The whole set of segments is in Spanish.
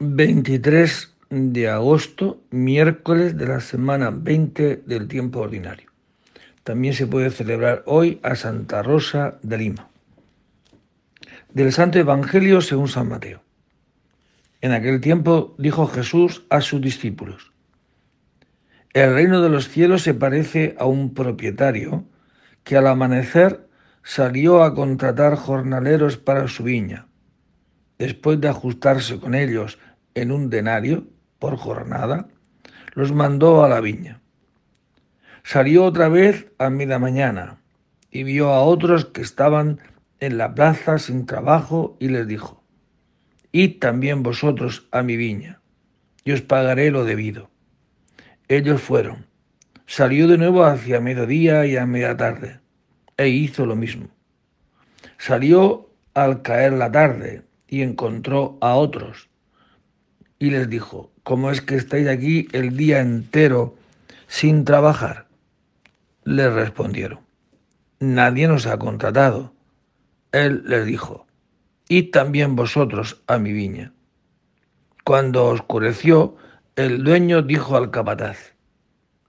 23 de agosto, miércoles de la semana 20 del tiempo ordinario. También se puede celebrar hoy a Santa Rosa de Lima. Del Santo Evangelio según San Mateo. En aquel tiempo dijo Jesús a sus discípulos, El reino de los cielos se parece a un propietario que al amanecer salió a contratar jornaleros para su viña. Después de ajustarse con ellos en un denario por jornada, los mandó a la viña. Salió otra vez a media mañana y vio a otros que estaban en la plaza sin trabajo y les dijo, Id también vosotros a mi viña, y os pagaré lo debido. Ellos fueron. Salió de nuevo hacia mediodía y a media tarde, e hizo lo mismo. Salió al caer la tarde y encontró a otros y les dijo, ¿cómo es que estáis aquí el día entero sin trabajar? Les respondieron, nadie nos ha contratado. Él les dijo, id también vosotros a mi viña. Cuando oscureció, el dueño dijo al capataz,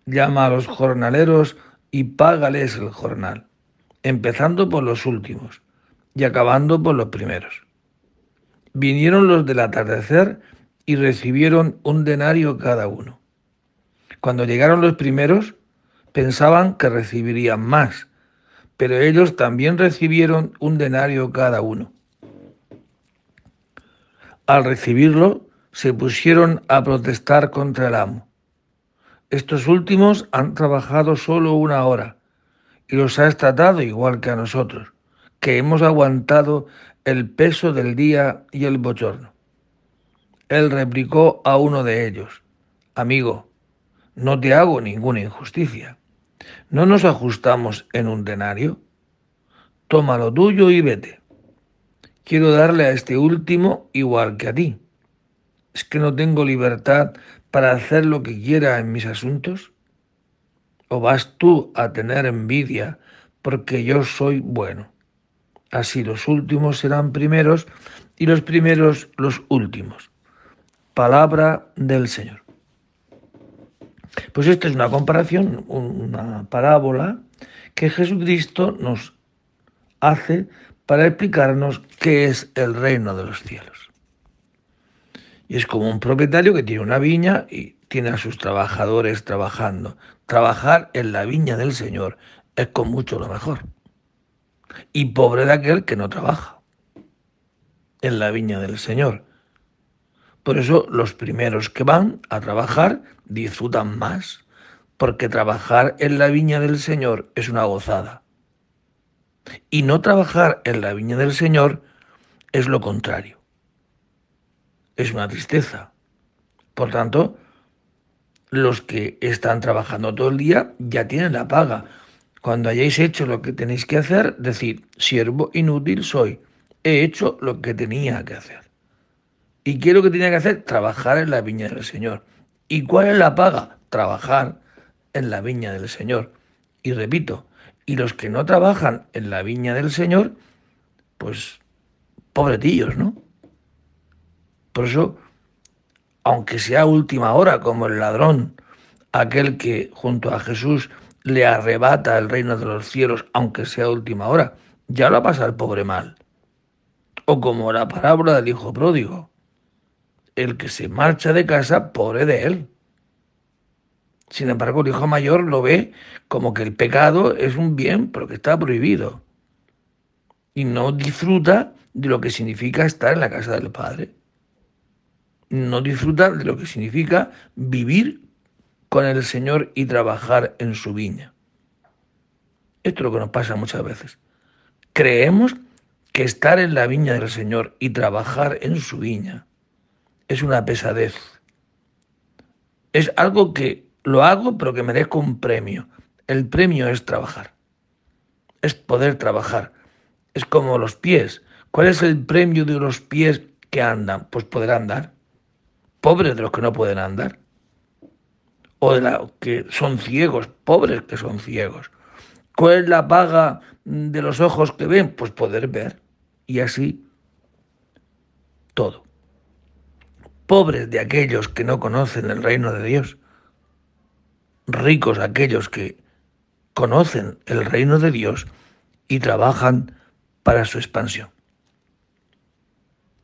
llama a los jornaleros y págales el jornal, empezando por los últimos y acabando por los primeros. Vinieron los del atardecer y recibieron un denario cada uno. Cuando llegaron los primeros, pensaban que recibirían más, pero ellos también recibieron un denario cada uno. Al recibirlo, se pusieron a protestar contra el amo. Estos últimos han trabajado solo una hora y los has tratado igual que a nosotros, que hemos aguantado el peso del día y el bochorno. Él replicó a uno de ellos, Amigo, no te hago ninguna injusticia. ¿No nos ajustamos en un denario? Toma lo tuyo y vete. Quiero darle a este último igual que a ti. ¿Es que no tengo libertad para hacer lo que quiera en mis asuntos? ¿O vas tú a tener envidia porque yo soy bueno? Así los últimos serán primeros y los primeros los últimos. Palabra del Señor. Pues esta es una comparación, una parábola que Jesucristo nos hace para explicarnos qué es el reino de los cielos. Y es como un propietario que tiene una viña y tiene a sus trabajadores trabajando. Trabajar en la viña del Señor es con mucho lo mejor. Y pobre de aquel que no trabaja en la viña del Señor. Por eso los primeros que van a trabajar disfrutan más, porque trabajar en la viña del Señor es una gozada. Y no trabajar en la viña del Señor es lo contrario. Es una tristeza. Por tanto, los que están trabajando todo el día ya tienen la paga. Cuando hayáis hecho lo que tenéis que hacer, decir, siervo inútil soy, he hecho lo que tenía que hacer. ¿Y qué es lo que tenía que hacer? Trabajar en la viña del Señor. ¿Y cuál es la paga? Trabajar en la viña del Señor. Y repito, y los que no trabajan en la viña del Señor, pues pobretillos, ¿no? Por eso, aunque sea última hora, como el ladrón, aquel que junto a Jesús le arrebata el reino de los cielos, aunque sea última hora, ya lo pasa el pobre mal. O como la parábola del hijo pródigo, el que se marcha de casa, pobre de él. Sin embargo, el hijo mayor lo ve como que el pecado es un bien, pero que está prohibido. Y no disfruta de lo que significa estar en la casa del Padre. No disfruta de lo que significa vivir con el Señor y trabajar en su viña. Esto es lo que nos pasa muchas veces. Creemos que estar en la viña del Señor y trabajar en su viña es una pesadez. Es algo que lo hago pero que merezco un premio. El premio es trabajar. Es poder trabajar. Es como los pies. ¿Cuál es el premio de los pies que andan? Pues poder andar. Pobres de los que no pueden andar. O de los que son ciegos, pobres que son ciegos. ¿Cuál es la paga de los ojos que ven? Pues poder ver. Y así todo. Pobres de aquellos que no conocen el reino de Dios, ricos aquellos que conocen el reino de Dios y trabajan para su expansión.